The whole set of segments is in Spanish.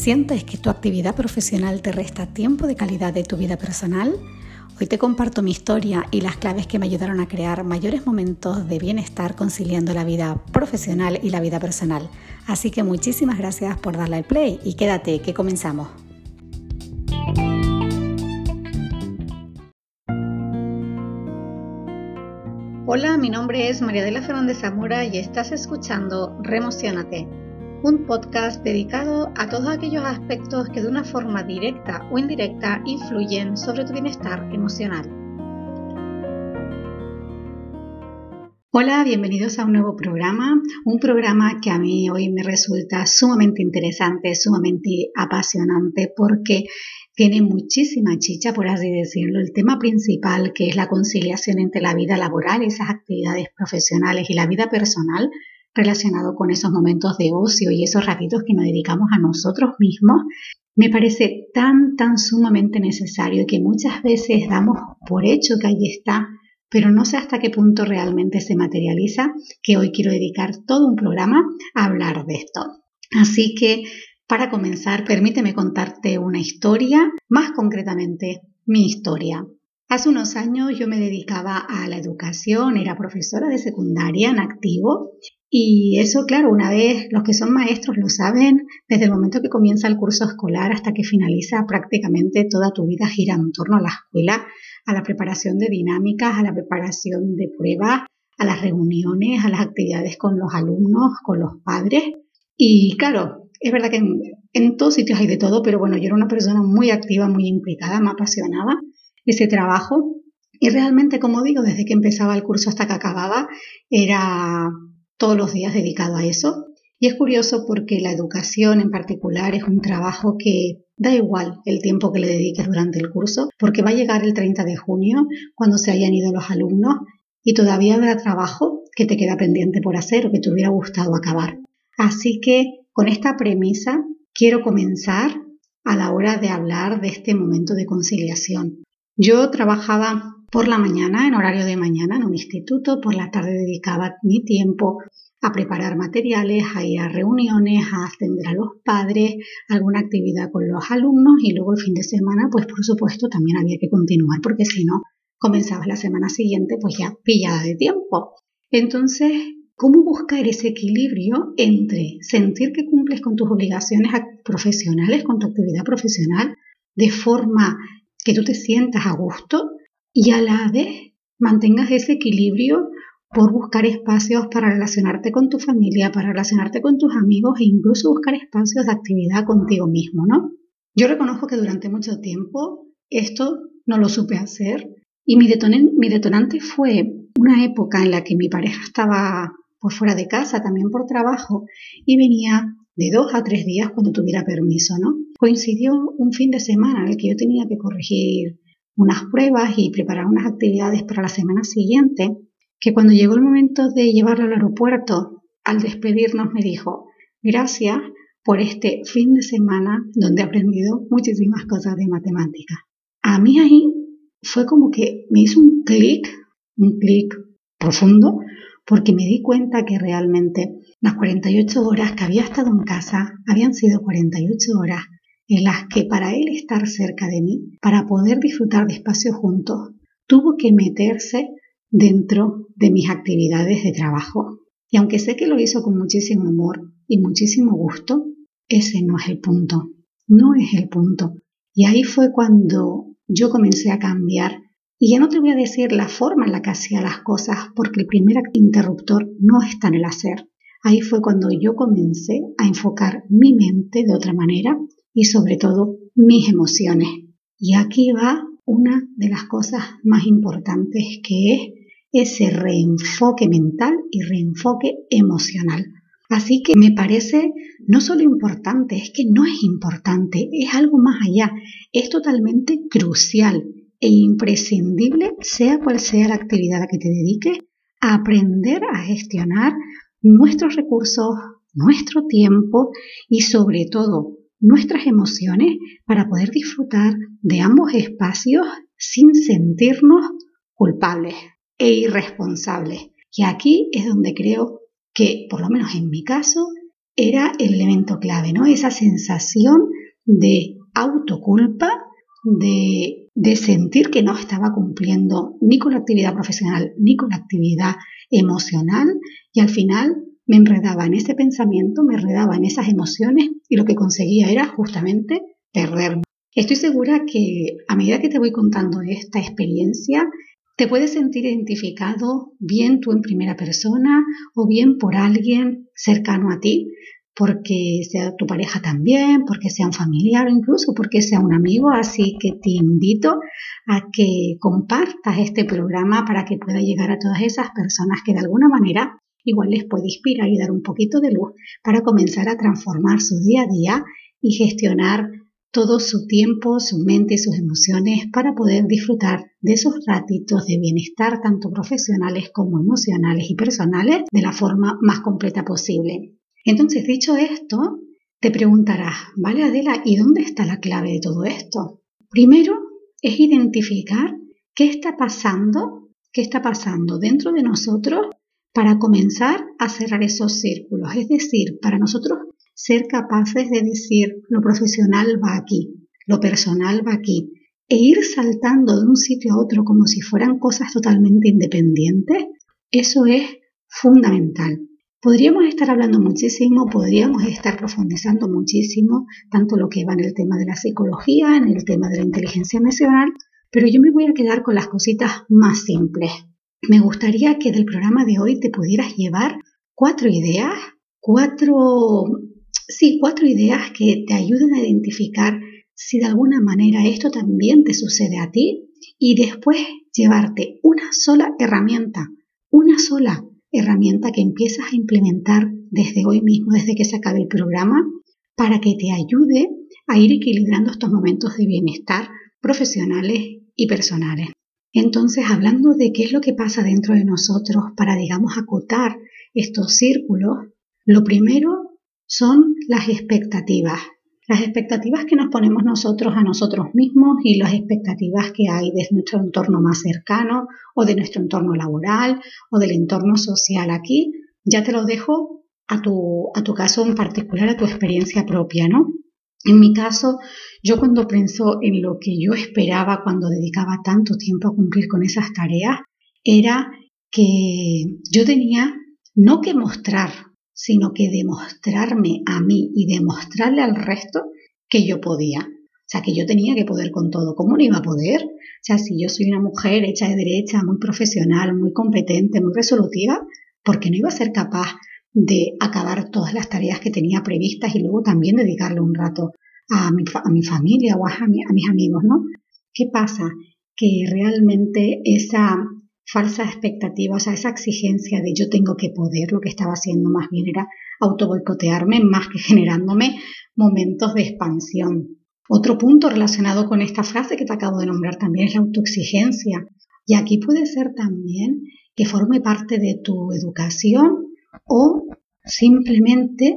¿Sientes que tu actividad profesional te resta tiempo de calidad de tu vida personal? Hoy te comparto mi historia y las claves que me ayudaron a crear mayores momentos de bienestar conciliando la vida profesional y la vida personal. Así que muchísimas gracias por darle al play y quédate que comenzamos. Hola, mi nombre es María de la Fernández Zamora y estás escuchando Remocionate un podcast dedicado a todos aquellos aspectos que de una forma directa o indirecta influyen sobre tu bienestar emocional. Hola, bienvenidos a un nuevo programa, un programa que a mí hoy me resulta sumamente interesante, sumamente apasionante porque tiene muchísima chicha, por así decirlo. El tema principal, que es la conciliación entre la vida laboral, esas actividades profesionales y la vida personal, relacionado con esos momentos de ocio y esos ratitos que nos dedicamos a nosotros mismos, me parece tan, tan sumamente necesario que muchas veces damos por hecho que ahí está, pero no sé hasta qué punto realmente se materializa, que hoy quiero dedicar todo un programa a hablar de esto. Así que, para comenzar, permíteme contarte una historia, más concretamente mi historia. Hace unos años yo me dedicaba a la educación, era profesora de secundaria en activo y eso, claro, una vez los que son maestros lo saben, desde el momento que comienza el curso escolar hasta que finaliza prácticamente toda tu vida gira en torno a la escuela, a la preparación de dinámicas, a la preparación de pruebas, a las reuniones, a las actividades con los alumnos, con los padres. Y claro, es verdad que en, en todos sitios hay de todo, pero bueno, yo era una persona muy activa, muy implicada, me apasionaba ese trabajo. Y realmente, como digo, desde que empezaba el curso hasta que acababa, era todos los días dedicado a eso. Y es curioso porque la educación en particular es un trabajo que da igual el tiempo que le dediques durante el curso, porque va a llegar el 30 de junio cuando se hayan ido los alumnos y todavía habrá trabajo que te queda pendiente por hacer o que te hubiera gustado acabar. Así que con esta premisa quiero comenzar a la hora de hablar de este momento de conciliación. Yo trabajaba por la mañana, en horario de mañana, en un instituto, por la tarde dedicaba mi tiempo a preparar materiales, a ir a reuniones, a atender a los padres, alguna actividad con los alumnos y luego el fin de semana, pues por supuesto también había que continuar porque si no, comenzaba la semana siguiente pues ya pillada de tiempo. Entonces, ¿cómo buscar ese equilibrio entre sentir que cumples con tus obligaciones profesionales, con tu actividad profesional, de forma que tú te sientas a gusto y a la vez mantengas ese equilibrio por buscar espacios para relacionarte con tu familia, para relacionarte con tus amigos e incluso buscar espacios de actividad contigo mismo, ¿no? Yo reconozco que durante mucho tiempo esto no lo supe hacer y mi, detonante fue una época en la que mi pareja estaba por fuera de casa, también por trabajo, y venía de dos a tres días cuando tuviera permiso, ¿no? Coincidió un fin de semana en el que yo tenía que corregir unas pruebas y preparar unas actividades para la semana siguiente, que cuando llegó el momento de llevarlo al aeropuerto, al despedirnos me dijo, gracias por este fin de semana donde he aprendido muchísimas cosas de matemática. A mí ahí fue como que me hizo un clic, un clic profundo, porque me di cuenta que realmente las 48 horas que había estado en casa habían sido 48 horas en las que para él estar cerca de mí, para poder disfrutar de espacio juntos, tuvo que meterse dentro de mis actividades de trabajo. Y aunque sé que lo hizo con muchísimo amor y muchísimo gusto, ese no es el punto, no es el punto. Y ahí fue cuando yo comencé a cambiar. Y ya no te voy a decir la forma en la que hacía las cosas, porque el primer interruptor no está en el hacer. Ahí fue cuando yo comencé a enfocar mi mente de otra manera y sobre todo mis emociones. Y aquí va una de las cosas más importantes que es ese reenfoque mental y reenfoque emocional. Así que me parece no solo importante, es que no es importante, es algo más allá, es totalmente crucial e imprescindible, sea cual sea la actividad a la que te dediques, aprender a gestionar nuestros recursos, nuestro tiempo y sobre todo nuestras emociones para poder disfrutar de ambos espacios sin sentirnos culpables e irresponsables. Y aquí es donde creo que, por lo menos en mi caso, era el elemento clave, ¿no? Esa sensación de autoculpa, de, de sentir que no estaba cumpliendo ni con la actividad profesional ni con la actividad emocional y al final me enredaba en ese pensamiento, me enredaba en esas emociones y lo que conseguía era justamente perderme. Estoy segura que a medida que te voy contando esta experiencia, te puedes sentir identificado bien tú en primera persona o bien por alguien cercano a ti, porque sea tu pareja también, porque sea un familiar o incluso porque sea un amigo. Así que te invito a que compartas este programa para que pueda llegar a todas esas personas que de alguna manera igual les puede inspirar y dar un poquito de luz para comenzar a transformar su día a día y gestionar todo su tiempo, su mente sus emociones para poder disfrutar de esos ratitos de bienestar tanto profesionales como emocionales y personales de la forma más completa posible. Entonces, dicho esto, te preguntarás, vale Adela, ¿y dónde está la clave de todo esto? Primero es identificar qué está pasando, qué está pasando dentro de nosotros para comenzar a cerrar esos círculos. Es decir, para nosotros ser capaces de decir lo profesional va aquí, lo personal va aquí, e ir saltando de un sitio a otro como si fueran cosas totalmente independientes, eso es fundamental. Podríamos estar hablando muchísimo, podríamos estar profundizando muchísimo, tanto lo que va en el tema de la psicología, en el tema de la inteligencia emocional, pero yo me voy a quedar con las cositas más simples. Me gustaría que del programa de hoy te pudieras llevar cuatro ideas, cuatro sí, cuatro ideas que te ayuden a identificar si de alguna manera esto también te sucede a ti y después llevarte una sola herramienta, una sola herramienta que empiezas a implementar desde hoy mismo, desde que se acabe el programa, para que te ayude a ir equilibrando estos momentos de bienestar profesionales y personales. Entonces, hablando de qué es lo que pasa dentro de nosotros para, digamos, acotar estos círculos, lo primero son las expectativas. Las expectativas que nos ponemos nosotros a nosotros mismos y las expectativas que hay de nuestro entorno más cercano o de nuestro entorno laboral o del entorno social. Aquí ya te lo dejo a tu, a tu caso en particular, a tu experiencia propia, ¿no? En mi caso, yo cuando pienso en lo que yo esperaba cuando dedicaba tanto tiempo a cumplir con esas tareas, era que yo tenía no que mostrar sino que demostrarme a mí y demostrarle al resto que yo podía. O sea, que yo tenía que poder con todo. ¿Cómo no iba a poder? O sea, si yo soy una mujer hecha de derecha, muy profesional, muy competente, muy resolutiva, ¿por qué no iba a ser capaz de acabar todas las tareas que tenía previstas y luego también dedicarle un rato a mi, familia o a, a mis amigos, ¿no? ¿Qué pasa? Que realmente esa falsa expectativa, o sea, esa exigencia de yo tengo que poder, lo que estaba haciendo más bien era autoboicotearme más que generándome momentos de expansión. Otro punto relacionado con esta frase que te acabo de nombrar también es la autoexigencia. Y aquí puede ser también que forme parte de tu educación o simplemente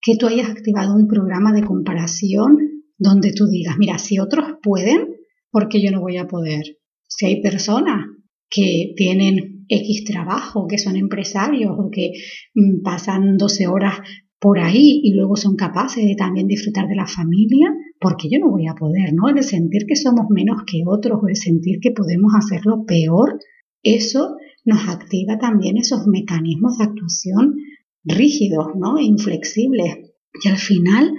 que tú hayas activado un programa de comparación donde tú digas, mira, si otros pueden, ¿por qué yo no voy a poder? Si hay personas que tienen X trabajo, que son empresarios o que mm, pasan 12 horas por ahí y luego son capaces de también disfrutar de la familia, porque yo no voy a poder, ¿no? El sentir que somos menos que otros o el sentir que podemos hacerlo peor, eso nos activa también esos mecanismos de actuación rígidos, ¿no? E inflexibles. Y al final,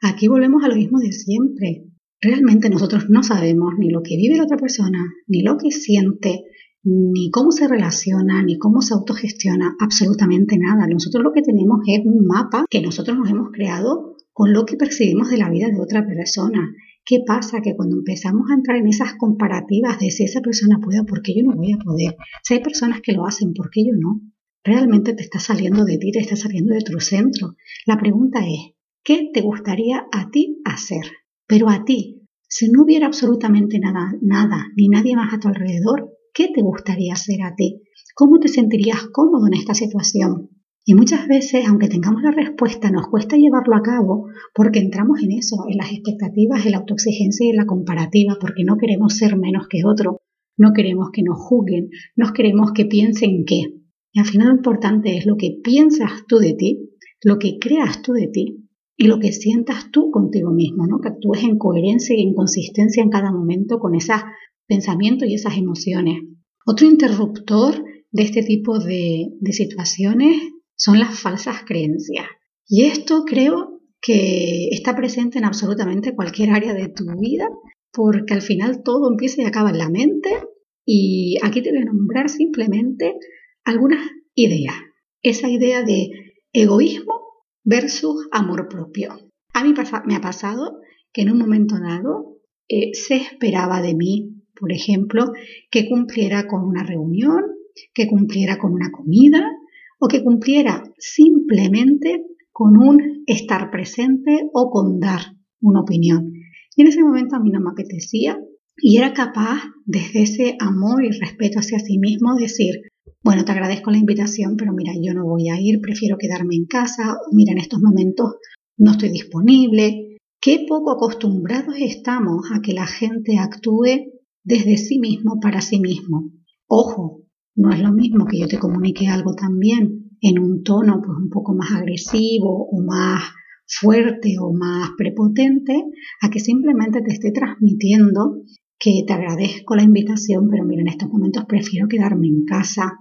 aquí volvemos a lo mismo de siempre. Realmente nosotros no sabemos ni lo que vive la otra persona, ni lo que siente, ni cómo se relaciona, ni cómo se autogestiona, absolutamente nada. Nosotros lo que tenemos es un mapa que nosotros nos hemos creado con lo que percibimos de la vida de otra persona. ¿Qué pasa? Que cuando empezamos a entrar en esas comparativas de si esa persona puede, ¿por qué yo no voy a poder? Si hay personas que lo hacen, ¿por qué yo no? Realmente te está saliendo de ti, te está saliendo de tu centro. La pregunta es, ¿qué te gustaría a ti hacer? Pero a ti, si no hubiera absolutamente nada, nada, ni nadie más a tu alrededor, ¿Qué te gustaría hacer a ti? ¿Cómo te sentirías cómodo en esta situación? Y muchas veces, aunque tengamos la respuesta, nos cuesta llevarlo a cabo porque entramos en eso, en las expectativas, en la autoexigencia y en la comparativa, porque no queremos ser menos que otro, no queremos que nos juzguen, no queremos que piensen qué. Y al final lo importante es lo que piensas tú de ti, lo que creas tú de ti y lo que sientas tú contigo mismo, ¿no? Que actúes en coherencia y en consistencia en cada momento con esos pensamientos y esas emociones. Otro interruptor de este tipo de, de situaciones son las falsas creencias. Y esto creo que está presente en absolutamente cualquier área de tu vida, porque al final todo empieza y acaba en la mente. Y aquí te voy a nombrar simplemente algunas ideas. Esa idea de egoísmo versus amor propio. A mí me ha pasado que en un momento dado eh, se esperaba de mí, por ejemplo, que cumpliera con una reunión, que cumpliera con una comida o que cumpliera simplemente con un estar presente o con dar una opinión. Y en ese momento a mí no me apetecía y era capaz, desde ese amor y respeto hacia sí mismo, decir, bueno, te agradezco la invitación, pero mira, yo no voy a ir, prefiero quedarme en casa, mira, en estos momentos no estoy disponible. Qué poco acostumbrados estamos a que la gente actúe desde sí mismo para sí mismo. Ojo, no es lo mismo que yo te comunique algo también en un tono pues un poco más agresivo o más fuerte o más prepotente a que simplemente te esté transmitiendo que te agradezco la invitación, pero mira, en estos momentos prefiero quedarme en casa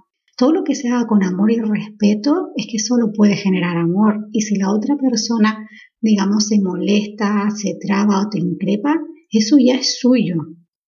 todo lo que se haga con amor y respeto es que solo puede generar amor. Y si la otra persona, digamos, se molesta, se traba o te increpa, eso ya es suyo,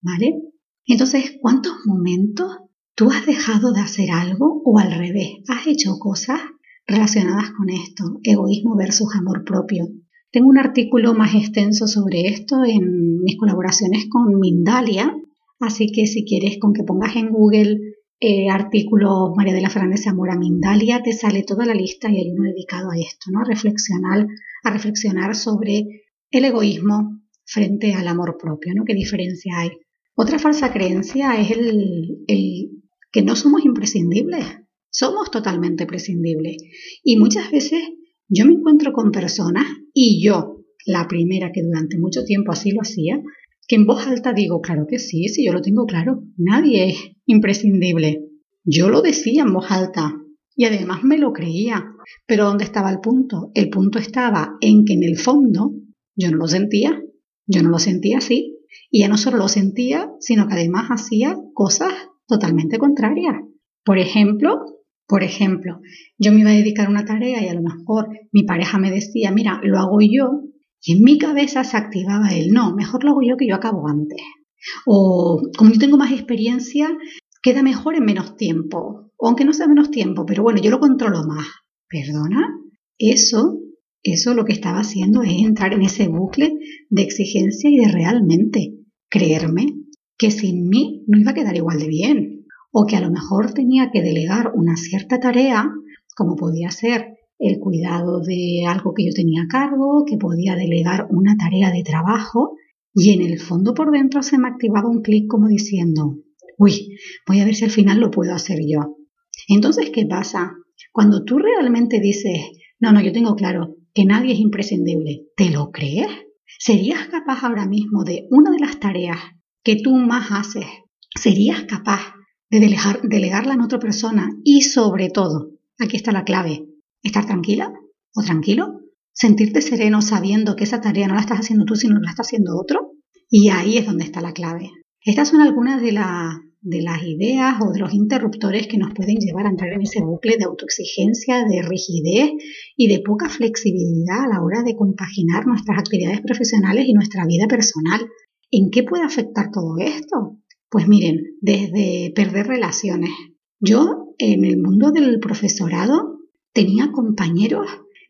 ¿vale? Entonces, ¿cuántos momentos tú has dejado de hacer algo o al revés? ¿Has hecho cosas relacionadas con esto? Egoísmo versus amor propio. Tengo un artículo más extenso sobre esto en mis colaboraciones con Mindalia, así que si quieres con que pongas en Google eh, artículo María de la Fernández Zamora Mindalia, te sale toda la lista y hay uno dedicado a esto, ¿no? A reflexionar, a reflexionar sobre el egoísmo frente al amor propio, ¿no? ¿Qué diferencia hay? Otra falsa creencia es el, el que no somos imprescindibles, somos totalmente prescindibles. Y muchas veces yo me encuentro con personas y yo, la primera que durante mucho tiempo así lo hacía, que en voz alta digo, claro que sí, sí, yo lo tengo claro, nadie es imprescindible. Yo lo decía en voz alta y además me lo creía. Pero ¿dónde estaba el punto? El punto estaba en que en el fondo yo no lo sentía, yo no lo sentía así. Y ya no solo lo sentía, sino que además hacía cosas totalmente contrarias. Por ejemplo, por ejemplo, yo me iba a dedicar a una tarea y a lo mejor mi pareja me decía, mira, lo hago yo y en mi cabeza se activaba el no, mejor lo hago yo que yo acabo antes. O como yo tengo más experiencia, queda mejor en menos tiempo. O aunque no sea menos tiempo, pero bueno, yo lo controlo más. ¿Perdona? Eso, eso lo que estaba haciendo es entrar en ese bucle de exigencia y de realmente creerme que sin mí no iba a quedar igual de bien. O que a lo mejor tenía que delegar una cierta tarea, como podía ser el cuidado de algo que yo tenía a cargo, que podía delegar una tarea de trabajo y en el fondo por dentro se me activaba un clic como diciendo, uy, voy a ver si al final lo puedo hacer yo. Entonces, ¿qué pasa? Cuando tú realmente dices, no, no, yo tengo claro que nadie es imprescindible, ¿te lo crees? ¿Serías capaz ahora mismo de una de las tareas que tú más haces? ¿Serías capaz de delegar, delegarla en otra persona? Y sobre todo, aquí está la clave, estar tranquila o tranquilo, sentirte sereno sabiendo que esa tarea no la estás haciendo tú, sino la está haciendo otro. Y ahí es donde está la clave. Estas son algunas de, de las ideas o de los interruptores que nos pueden llevar a entrar en ese bucle de autoexigencia, de rigidez y de poca flexibilidad a la hora de compaginar nuestras actividades profesionales y nuestra vida personal. ¿En qué puede afectar todo esto? Pues miren, desde perder relaciones. Yo en el mundo del profesorado tenía compañeros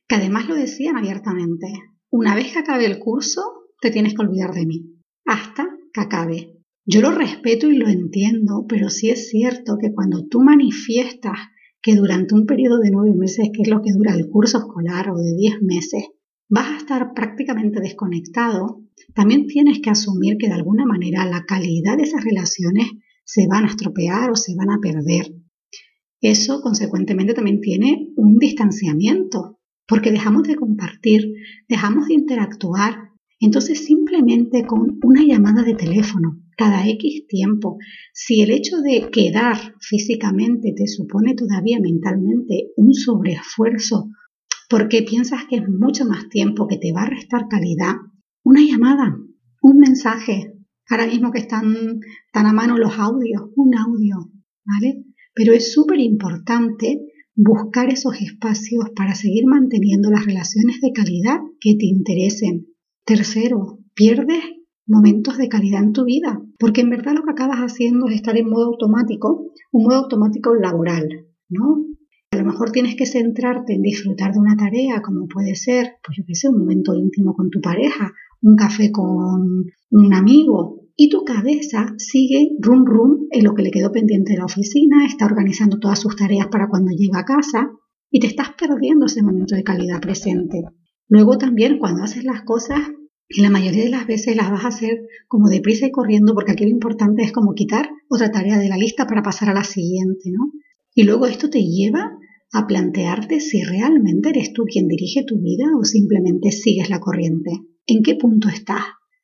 que además lo decían abiertamente. Una vez que acabe el curso, te tienes que olvidar de mí. Hasta que acabe. Yo lo respeto y lo entiendo, pero sí es cierto que cuando tú manifiestas que durante un periodo de nueve meses, que es lo que dura el curso escolar, o de diez meses, vas a estar prácticamente desconectado, también tienes que asumir que de alguna manera la calidad de esas relaciones se van a estropear o se van a perder eso consecuentemente también tiene un distanciamiento, porque dejamos de compartir, dejamos de interactuar. Entonces simplemente con una llamada de teléfono cada X tiempo, si el hecho de quedar físicamente te supone todavía mentalmente un sobreesfuerzo porque piensas que es mucho más tiempo que te va a restar calidad, una llamada, un mensaje, ahora mismo que están tan a mano los audios, un audio, ¿vale? Pero es súper importante buscar esos espacios para seguir manteniendo las relaciones de calidad que te interesen. Tercero, pierdes momentos de calidad en tu vida, porque en verdad lo que acabas haciendo es estar en modo automático, un modo automático laboral, ¿no? A lo mejor tienes que centrarte en disfrutar de una tarea, como puede ser, pues yo qué sé, un momento íntimo con tu pareja, un café con un amigo, y tu cabeza sigue rum rum en lo que le quedó pendiente de la oficina, está organizando todas sus tareas para cuando llega a casa y te estás perdiendo ese momento de calidad presente. Luego también cuando haces las cosas, la mayoría de las veces las vas a hacer como deprisa y corriendo porque aquí lo importante es como quitar otra tarea de la lista para pasar a la siguiente, ¿no? Y luego esto te lleva a plantearte si realmente eres tú quien dirige tu vida o simplemente sigues la corriente. ¿En qué punto estás?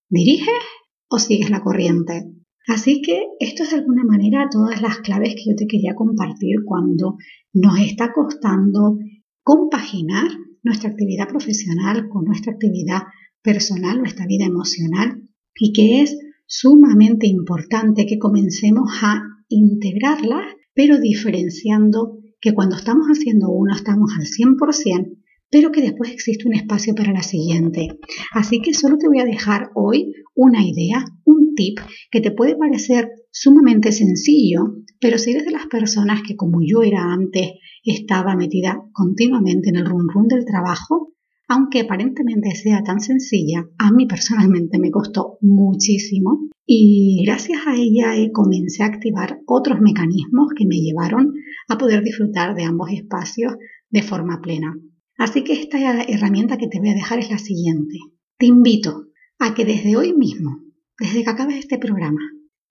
¿Diriges o sigues la corriente. Así que esto es de alguna manera todas las claves que yo te quería compartir cuando nos está costando compaginar nuestra actividad profesional con nuestra actividad personal, nuestra vida emocional y que es sumamente importante que comencemos a integrarlas, pero diferenciando que cuando estamos haciendo uno estamos al 100%, pero que después existe un espacio para la siguiente. Así que solo te voy a dejar hoy una idea, un tip que te puede parecer sumamente sencillo, pero si eres de las personas que como yo era antes estaba metida continuamente en el run run del trabajo, aunque aparentemente sea tan sencilla, a mí personalmente me costó muchísimo y gracias a ella comencé a activar otros mecanismos que me llevaron a poder disfrutar de ambos espacios de forma plena. Así que esta herramienta que te voy a dejar es la siguiente. Te invito a que desde hoy mismo, desde que acabes este programa,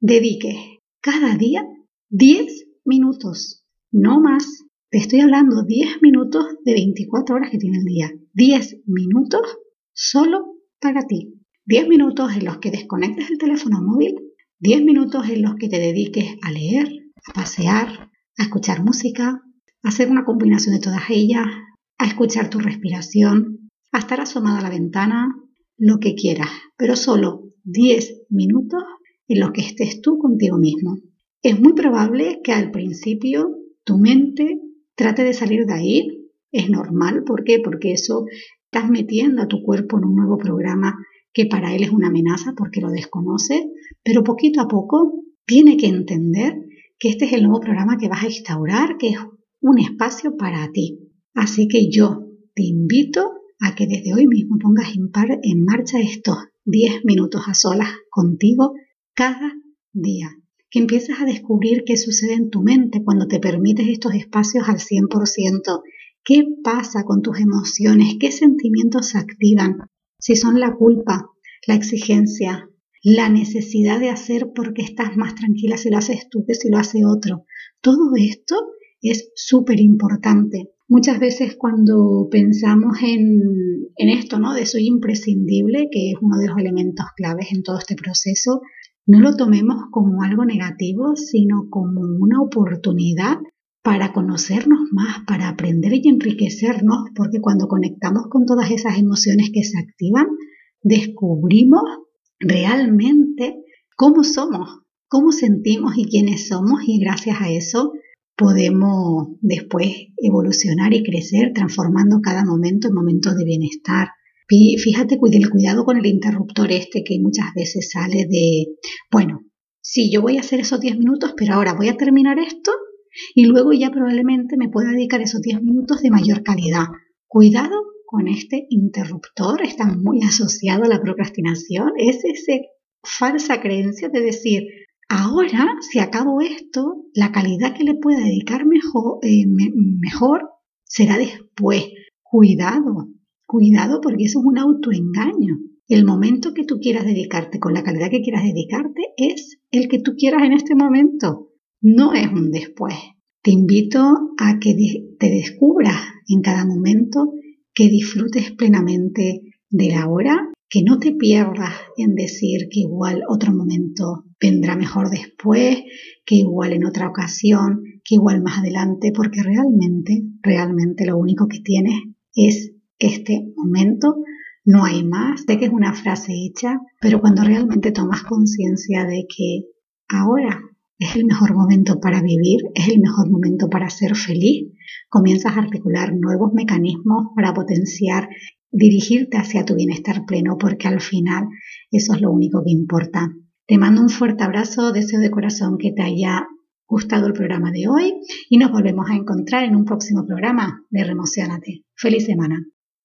dediques cada día 10 minutos, no más. Te estoy hablando 10 minutos de 24 horas que tiene el día. 10 minutos solo para ti. 10 minutos en los que desconectes el teléfono móvil. 10 minutos en los que te dediques a leer, a pasear, a escuchar música, a hacer una combinación de todas ellas, a escuchar tu respiración, a estar asomada a la ventana, lo que quieras, pero solo 10 minutos en los que estés tú contigo mismo. Es muy probable que al principio tu mente trate de salir de ahí. Es normal, ¿por qué? Porque eso estás metiendo a tu cuerpo en un nuevo programa que para él es una amenaza porque lo desconoce, pero poquito a poco tiene que entender que este es el nuevo programa que vas a instaurar, que es un espacio para ti. Así que yo te invito a que desde hoy mismo pongas en, marcha estos 10 minutos a solas contigo cada día. Que empieces a descubrir qué sucede en tu mente cuando te permites estos espacios al 100%. ¿Qué pasa con tus emociones? ¿Qué sentimientos se activan? Si son la culpa, la exigencia, la necesidad de hacer porque estás más tranquila si lo haces tú que si lo hace otro. Todo esto es súper importante. Muchas veces cuando pensamos en, en esto, ¿no? De soy imprescindible, que es uno de los elementos claves en todo este proceso, no lo tomemos como algo negativo, sino como una oportunidad para conocernos más, para aprender y enriquecernos, porque cuando conectamos con todas esas emociones que se activan, descubrimos realmente cómo somos, cómo sentimos y quiénes somos y gracias a eso podemos después evolucionar y crecer transformando cada momento en momentos de bienestar. Fíjate, el cuidado con el interruptor este que muchas veces sale de, bueno, sí, yo voy a hacer esos 10 minutos, pero ahora voy a terminar esto y luego ya probablemente me pueda dedicar esos 10 minutos de mayor calidad. Cuidado con este interruptor, está muy asociado a la procrastinación, es esa falsa creencia de decir, Ahora, si acabo esto, la calidad que le pueda dedicar mejor, eh, mejor será después. Cuidado, cuidado porque eso es un autoengaño. El momento que tú quieras dedicarte con la calidad que quieras dedicarte es el que tú quieras en este momento, no es un después. Te invito a que te descubras en cada momento, que disfrutes plenamente de la hora que no te pierdas en decir que igual otro momento vendrá mejor después, que igual en otra ocasión, que igual más adelante, porque realmente, realmente lo único que tienes es este momento, no hay más, de que es una frase hecha, pero cuando realmente tomas conciencia de que ahora es el mejor momento para vivir, es el mejor momento para ser feliz, comienzas a articular nuevos mecanismos para potenciar, dirigirte hacia tu bienestar pleno, porque al final eso es lo único que importa. Te mando un fuerte abrazo, deseo de corazón que te haya gustado el programa de hoy y nos volvemos a encontrar en un próximo programa de Remocionate. Feliz semana.